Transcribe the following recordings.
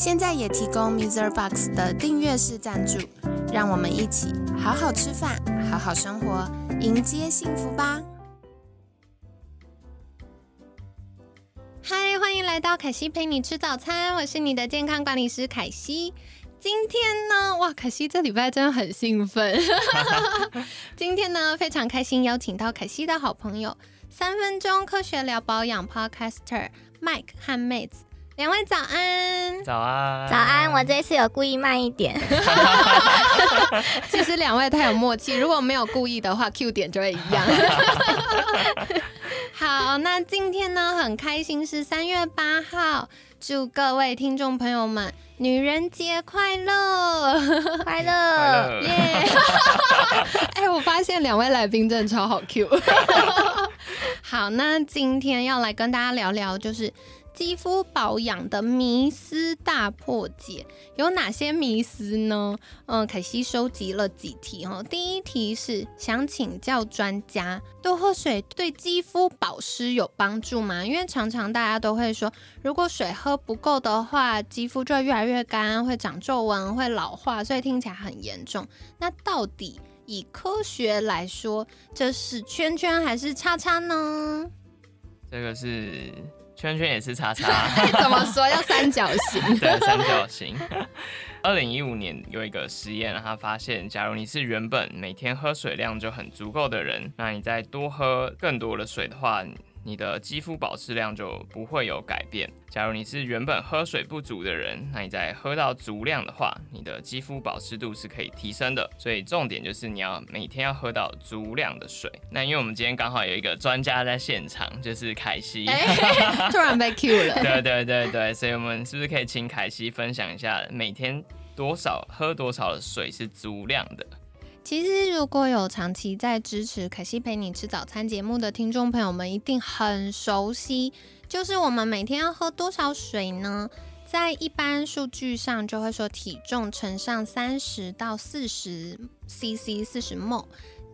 现在也提供 Mr. Box 的订阅式赞助，让我们一起好好吃饭，好好生活，迎接幸福吧！嗨，欢迎来到凯西陪你吃早餐，我是你的健康管理师凯西。今天呢，哇，凯西这礼拜真的很兴奋。今天呢，非常开心邀请到凯西的好朋友，三分钟科学聊保养 Podcaster Mike 和妹子，两位早安。早安，早安！我这次有故意慢一点。其实两位太有默契，如果没有故意的话，Q 点就会一样。好，那今天呢，很开心是三月八号，祝各位听众朋友们女人节快乐，快！乐耶！哎，我发现两位来宾真的超好 Q。好，那今天要来跟大家聊聊，就是肌肤保养的迷思大破解，有哪些迷思呢？嗯，凯西收集了几题哦。第一题是想请教专家，多喝水对肌肤保湿有帮助吗？因为常常大家都会说，如果水喝不够的话，肌肤就会越来越干，会长皱纹，会老化，所以听起来很严重。那到底以科学来说，这是圈圈还是叉叉呢？这个是圈圈也是叉叉，怎么说要三角形？对，三角形。二零一五年有一个实验，他发现，假如你是原本每天喝水量就很足够的人，那你再多喝更多的水的话，你的肌肤保湿量就不会有改变。假如你是原本喝水不足的人，那你在喝到足量的话，你的肌肤保湿度是可以提升的。所以重点就是你要每天要喝到足量的水。那因为我们今天刚好有一个专家在现场，就是凯西。哎，突然被 Q 了。对对对对，所以我们是不是可以请凯西分享一下每天多少喝多少的水是足量的？其实，如果有长期在支持凯西陪你吃早餐节目的听众朋友们，一定很熟悉，就是我们每天要喝多少水呢？在一般数据上就会说体重乘上三十到四十 CC，四十 ml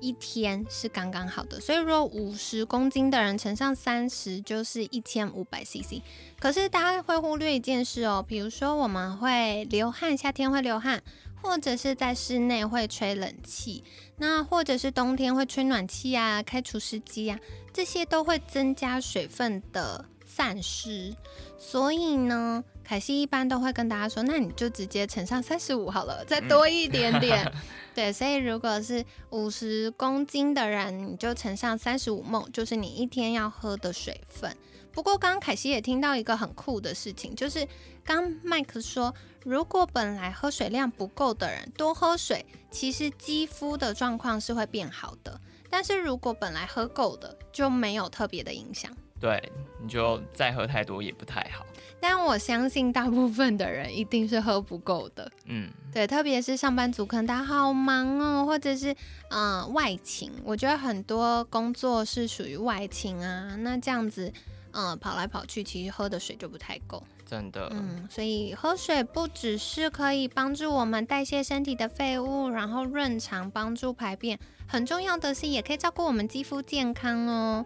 一天是刚刚好的。所以，如果五十公斤的人乘上三十，就是一千五百 CC。可是大家会忽略一件事哦，比如说我们会流汗，夏天会流汗。或者是在室内会吹冷气，那或者是冬天会吹暖气啊，开除湿机啊，这些都会增加水分的散失。所以呢，凯西一般都会跟大家说，那你就直接乘上三十五好了，再多一点点。对，所以如果是五十公斤的人，你就乘上三十五梦，就是你一天要喝的水分。不过，刚刚凯西也听到一个很酷的事情，就是刚麦克说，如果本来喝水量不够的人多喝水，其实肌肤的状况是会变好的。但是如果本来喝够的，就没有特别的影响。对，你就再喝太多也不太好。但我相信大部分的人一定是喝不够的。嗯，对，特别是上班族，可能他好忙哦，或者是嗯、呃外勤，我觉得很多工作是属于外勤啊，那这样子。嗯，跑来跑去，其实喝的水就不太够。真的。嗯，所以喝水不只是可以帮助我们代谢身体的废物，然后润肠、帮助排便，很重要的是也可以照顾我们肌肤健康哦。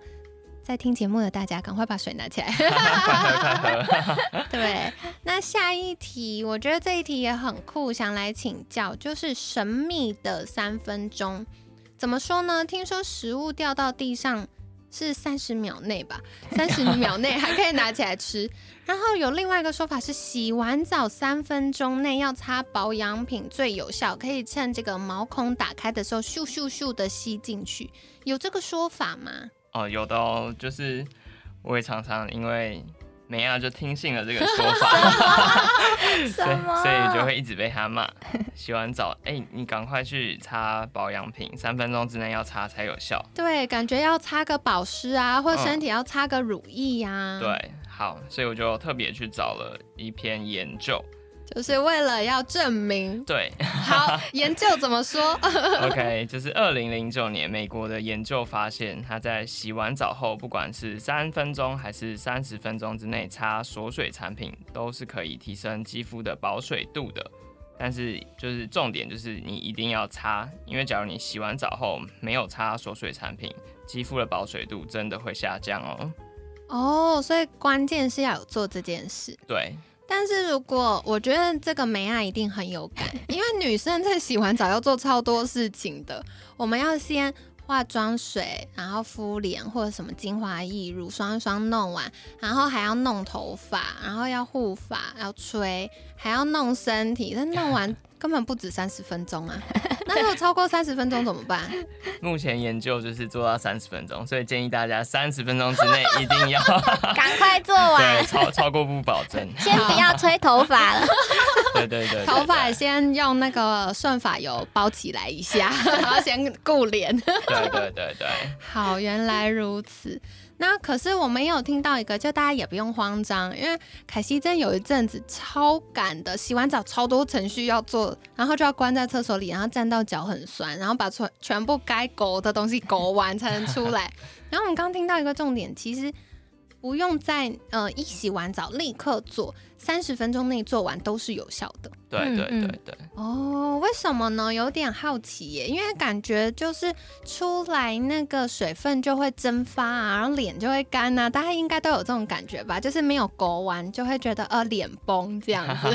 在听节目的大家，赶快把水拿起来。对，那下一题，我觉得这一题也很酷，想来请教，就是神秘的三分钟，怎么说呢？听说食物掉到地上。是三十秒内吧，三十秒内还可以拿起来吃。然后有另外一个说法是，洗完澡三分钟内要擦保养品最有效，可以趁这个毛孔打开的时候咻咻咻的吸进去。有这个说法吗？哦，有的哦，就是我也常常因为美亚就听信了这个说法，所以所以就会一直被他骂。洗完澡，哎、你赶快去擦保养品，三分钟之内要擦才有效。对，感觉要擦个保湿啊，或身体要擦个乳液呀、啊。，对，好，所以我就特别去找了一篇研究，就是为了要证明。对好，研究怎么说？OK，就是二零零九年美国的研究发现，他在洗完澡后，不管是三分钟还是三十分钟之内擦锁水产品，都是可以提升肌肤的保水度的。但是就是重点就是你一定要擦，因为假如你洗完澡后没有擦锁水产品，肌肤的保水度真的会下降哦。哦，所以关键是要有做这件事。对，但是如果我觉得这个梅亚一定很有感，因为 女生在洗完澡要做超多事情的，我们要先化妆水，然后敷脸或者什么精华液、乳霜一霜弄完，然后还要弄头发，然后要护发，要吹，还要弄身体，但弄完根本不止三十分钟啊！那如果超过三十分钟怎么办？目前研究就是做到三十分钟，所以建议大家三十分钟之内一定要 赶快做对完，超超过不保证。先不要吹头发了。对对对对头发先用那个顺发油包起来一下，然后先顾脸。对对对对，好，原来如此。那可是我们也有听到一个，就大家也不用慌张，因为凯西真有一阵子超赶的，洗完澡超多程序要做，然后就要关在厕所里，然后站到脚很酸，然后把全全部该勾的东西勾完才能出来。然后我们刚听到一个重点，其实不用在呃一洗完澡立刻做，三十分钟内做完都是有效的。对对嗯对对，哦，为什么呢？有点好奇耶，因为感觉就是出来那个水分就会蒸发啊，然后脸就会干啊，大家应该都有这种感觉吧？就是没有勾完就会觉得呃脸崩这样子。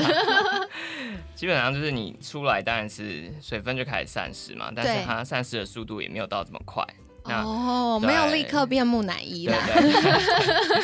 基本上就是你出来当然是水分就开始散失嘛，但是它散失的速度也没有到这么快。那哦，没有立刻变木乃伊对啦。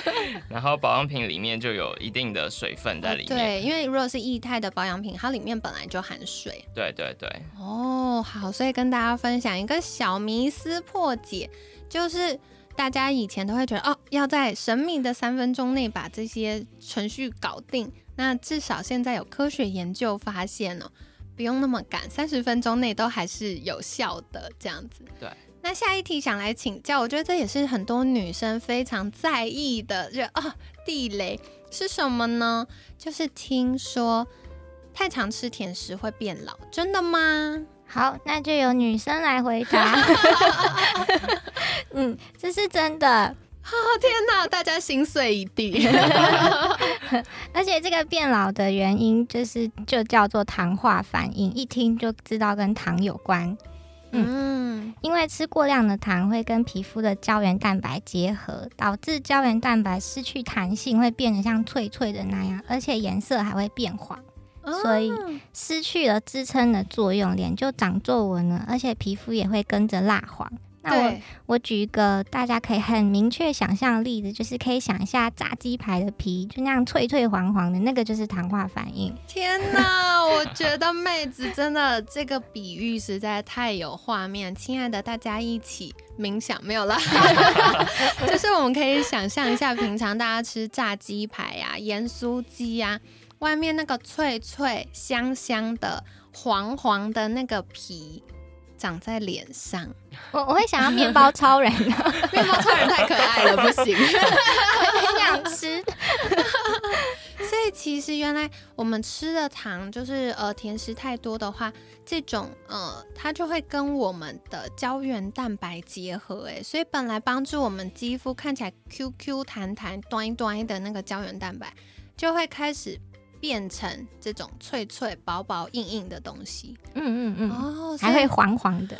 对，然后保养品里面就有一定的水分在里面。对，因为如果是液态的保养品，它里面本来就含水。对对对，哦，好，所以跟大家分享一个小迷思破解，就是大家以前都会觉得哦，要在神秘的三分钟内把这些程序搞定。那至少现在有科学研究发现哦，不用那么赶，三十分钟内都还是有效的这样子。对。那下一题想来请教，我觉得这也是很多女生非常在意的，就哦地雷是什么呢？就是听说太常吃甜食会变老，真的吗？好，那就由女生来回答。嗯，这是真的，哦天哪，大家心碎一地。而且这个变老的原因就是就叫做糖化反应，一听就知道跟糖有关。嗯，因为吃过量的糖会跟皮肤的胶原蛋白结合，导致胶原蛋白失去弹性，会变得像脆脆的那样，而且颜色还会变黄，所以哦失去了支撑的作用，脸就长皱纹了，而且皮肤也会跟着蜡黄。那我对，我举一个大家可以很明确想象的例子，就是可以想一下炸鸡排的皮，就那样脆脆黄黄的，那个就是糖化反应。天哪，我觉得妹子真的这个比喻实在太有画面。亲爱的，大家一起冥想没有啦，就是我们可以想象一下，平常大家吃炸鸡排呀、盐酥鸡呀、外面那个脆脆香香的黄黄的那个皮。长在脸上，我我会想要面包超人，面包超人太可爱了，不行。很想吃。所以其实原来我们吃的糖就是呃甜食太多的话，这种呃它就会跟我们的胶原蛋白结合，哎，所以本来帮助我们肌肤看起来 Q Q 弹弹、端端的那个胶原蛋白，就会开始变成这种脆脆、薄薄、硬硬的东西。嗯嗯嗯，哦，还会黄黄的。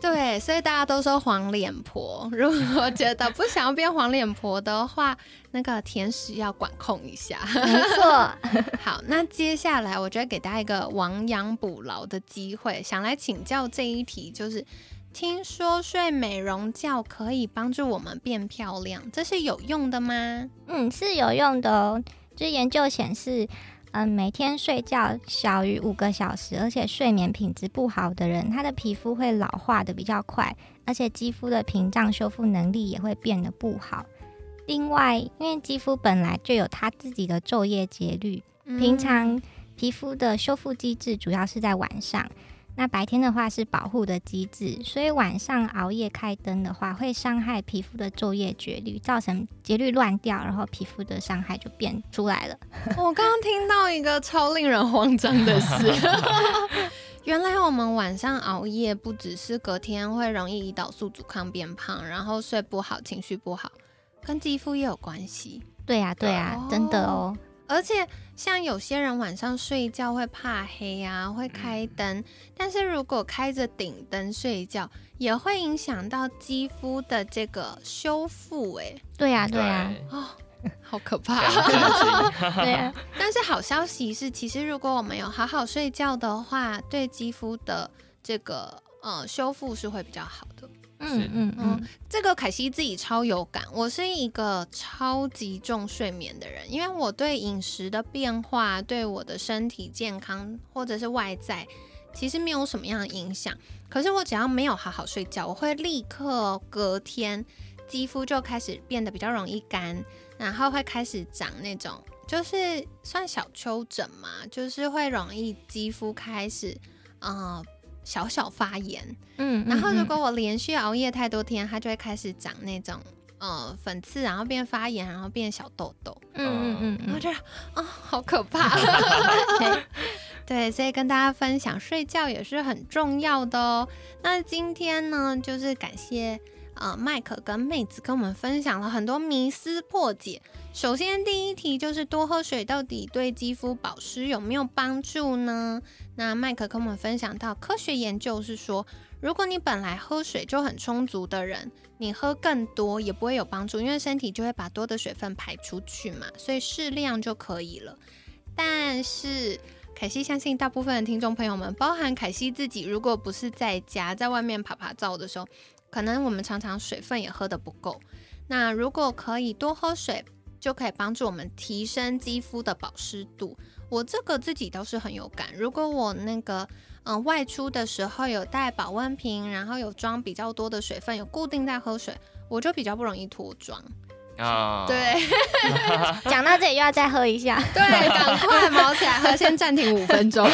对，所以大家都说黄脸婆。如果觉得不想要变黄脸婆的话，那个甜食要管控一下。没错，好，那接下来我觉得给大家一个亡羊补牢的机会，想来请教这一题，就是听说睡美容觉可以帮助我们变漂亮，这是有用的吗？嗯，是有用的哦。就研究显示，嗯，每天睡觉小于五个小时，而且睡眠品质不好的人，他的皮肤会老化的比较快，而且肌肤的屏障修复能力也会变得不好。另外，因为肌肤本来就有它自己的昼夜节律，平常皮肤的修复机制主要是在晚上，那白天的话是保护的机制，所以晚上熬夜开灯的话，会伤害皮肤的昼夜节律，造成节律乱掉，然后皮肤的伤害就变出来了。我刚刚听到一个超令人慌张的事，原来我们晚上熬夜不只是隔天会容易胰岛素阻抗变胖，然后睡不好、情绪不好，跟肌肤也有关系。对呀、对呀、哦真的哦。而且像有些人晚上睡觉会怕黑啊，会开灯，但是如果开着顶灯睡觉，也会影响到肌肤的这个修复。哎，对呀、对呀、哦，好可怕。对呀、但是好消息是，其实如果我们有好好睡觉的话，对肌肤的这个呃修复是会比较好的。嗯嗯嗯，这个凯西自己超有感，我是一个超级重睡眠的人，因为我对饮食的变化，对我的身体健康或者是外在，其实没有什么样的影响。可是我只要没有好好睡觉，我会立刻隔天肌肤就开始变得比较容易干，然后会开始长那种就是算小丘疹嘛，就是会容易肌肤开始呃小小发炎。嗯，然后如嗯果我连续熬夜太多天，它就会开始长那种呃粉刺，然后变发炎，然后变小痘痘。嗯嗯嗯嗯我觉得啊、好可怕。对，所以跟大家分享，睡觉也是很重要的哦。那今天呢，就是感谢呃麦克跟妹子跟我们分享了很多迷思破解。首先第一题就是多喝水到底对肌肤保湿有没有帮助呢？那麦克跟我们分享到，科学研究是说，如果你本来喝水就很充足的人，你喝更多也不会有帮助，因为身体就会把多的水分排出去嘛，所以适量就可以了。但是凯西相信大部分的听众朋友们，包含凯西自己，如果不是在家，在外面爬爬照的时候，可能我们常常水分也喝得不够。那如果可以多喝水，就可以帮助我们提升肌肤的保湿度。我这个自己倒是很有感，如果我那个嗯、外出的时候有带保温瓶，然后有装比较多的水分，有固定在喝水，我就比较不容易脱妆。啊，对 讲到这里又要再喝一下。对，赶快毛起来喝，先暂停五分钟。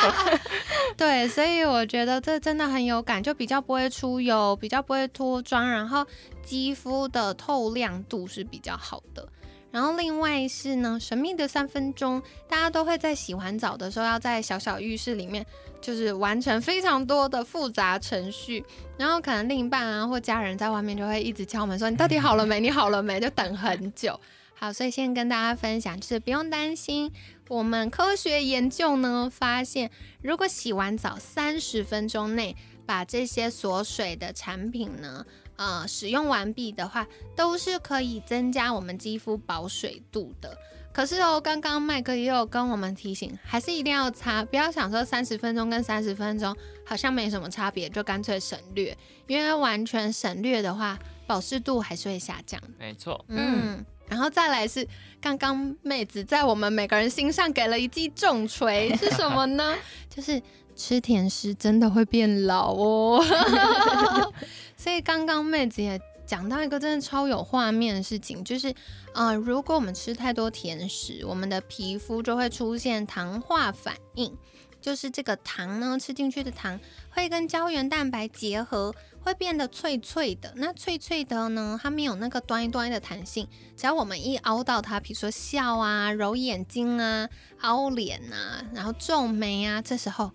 对，所以我觉得这真的很有感，就比较不会出油，比较不会脱妆，然后肌肤的透亮度是比较好的。然后另外是呢，神秘的三分钟，大家都会在洗完澡的时候，要在小小浴室里面，就是完成非常多的复杂程序，然后可能另一半啊或家人在外面就会一直敲门说：“你到底好了没？你好了没？”就等很久。好，所以先跟大家分享，就是不用担心。我们科学研究呢发现，如果洗完澡三十分钟内把这些锁水的产品呢，呃，使用完毕的话，都是可以增加我们肌肤保水度的。可是哦，刚刚麦克也有跟我们提醒，还是一定要擦，不要想说三十分钟跟三十分钟好像没什么差别，就干脆省略，因为完全省略的话，保湿度还是会下降。没错，嗯，然后再来是刚刚妹子在我们每个人心上给了一记重锤，是什么呢？就是吃甜食真的会变老哦。所以刚刚妹子也讲到一个真的超有画面的事情，就是呃，如果我们吃太多甜食，我们的皮肤就会出现糖化反应。就是这个糖呢，吃进去的糖会跟胶原蛋白结合，会变得脆脆的。那脆脆的呢，它没有那个端一端的弹性。只要我们一凹到它，比如说笑啊、揉眼睛啊、凹脸啊，然后皱眉啊，这时候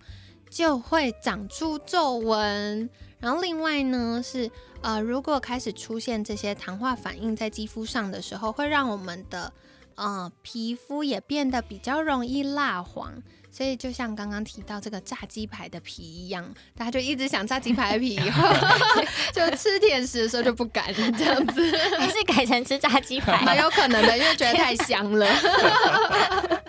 就会长出皱纹。然后另外呢是呃，如果开始出现这些糖化反应在肌肤上的时候，会让我们的呃皮肤也变得比较容易蜡黄。所以就像刚刚提到这个炸鸡排的皮一样，大家就一直想炸鸡排的皮，以后 就吃甜食的时候就不敢这样子，还是改成吃炸鸡排？蛮有可能的，因为觉得太香了。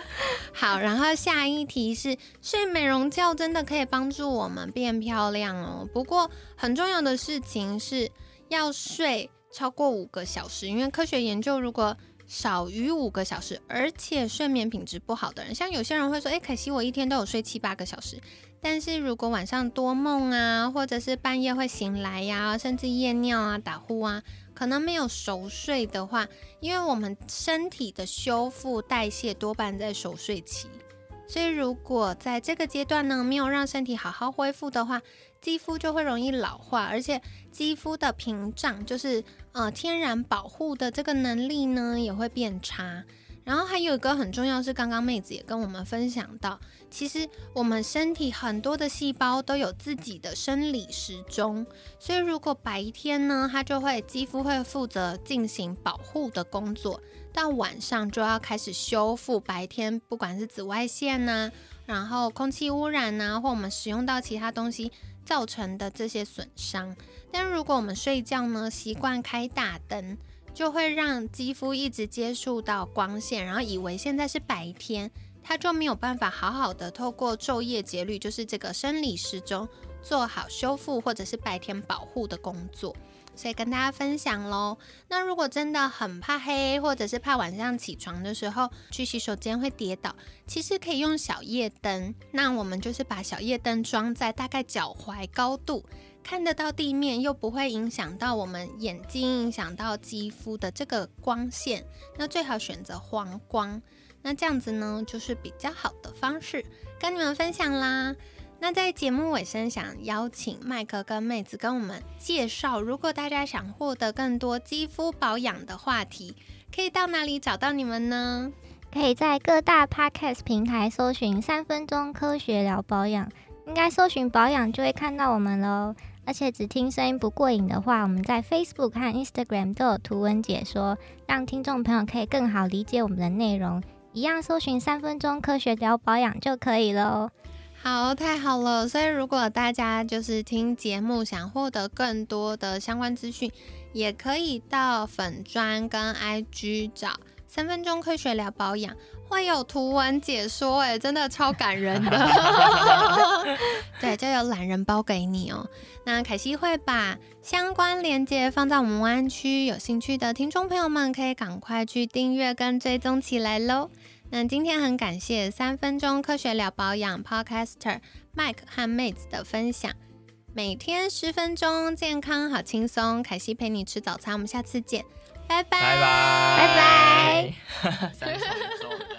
好，然后下一题是睡美容觉真的可以帮助我们变漂亮哦。不过很重要的事情是要睡超过五个小时，因为科学研究如果少于五个小时，而且睡眠品质不好的人，像有些人会说，诶，可惜我一天都有睡七八个小时，但是如果晚上多梦啊，或者是半夜会醒来呀、甚至夜尿啊、打呼啊，可能没有熟睡的话，因为我们身体的修复代谢多半在熟睡期，所以如果在这个阶段呢，没有让身体好好恢复的话，肌肤就会容易老化，而且肌肤的屏障，就是呃天然保护的这个能力呢，也会变差。然后还有一个很重要是，刚刚妹子也跟我们分享到，其实我们身体很多的细胞都有自己的生理时钟，所以如果白天呢，它就会肌肤会负责进行保护的工作，到晚上就要开始修复白天不管是紫外线呐，然后空气污染呐，或我们使用到其他东西造成的这些损伤。但如果我们睡觉呢，习惯开大灯。就会让肌肤一直接触到光线，然后以为现在是白天，它就没有办法好好的透过昼夜节律，就是这个生理时钟做好修复或者是白天保护的工作。所以跟大家分享喽。那如果真的很怕黑，或者是怕晚上起床的时候去洗手间会跌倒，其实可以用小夜灯。那我们就是把小夜灯装在大概脚踝高度。看得到地面，又不会影响到我们眼睛，影响到肌肤的这个光线，那最好选择黄光。那这样子呢，就是比较好的方式，跟你们分享啦。那在节目尾声，想邀请麦克跟妹子跟我们介绍，如果大家想获得更多肌肤保养的话题，可以到哪里找到你们呢？可以在各大 podcast 平台搜寻“三分钟科学聊保养”，应该搜寻保养就会看到我们喽。而且只听声音不过瘾的话，我们在 Facebook 和 Instagram 都有图文解说，让听众朋友可以更好理解我们的内容。一样搜寻三分钟科学聊保养就可以了。好，太好了！所以如果大家就是听节目想获得更多的相关资讯，也可以到粉专跟 IG 找三分钟科学聊保养。会有图文解说，哎，真的超感人的。对，就有懒人包给你哦。那凯西会把相关链接放在我们湾区，有兴趣的听众朋友们可以赶快去订阅跟追踪起来喽。那今天很感谢三分钟科学聊保养 Podcaster Mike 和妹子的分享，每天十分钟，健康好轻松。凯西陪你吃早餐，我们下次见，拜拜拜拜拜拜。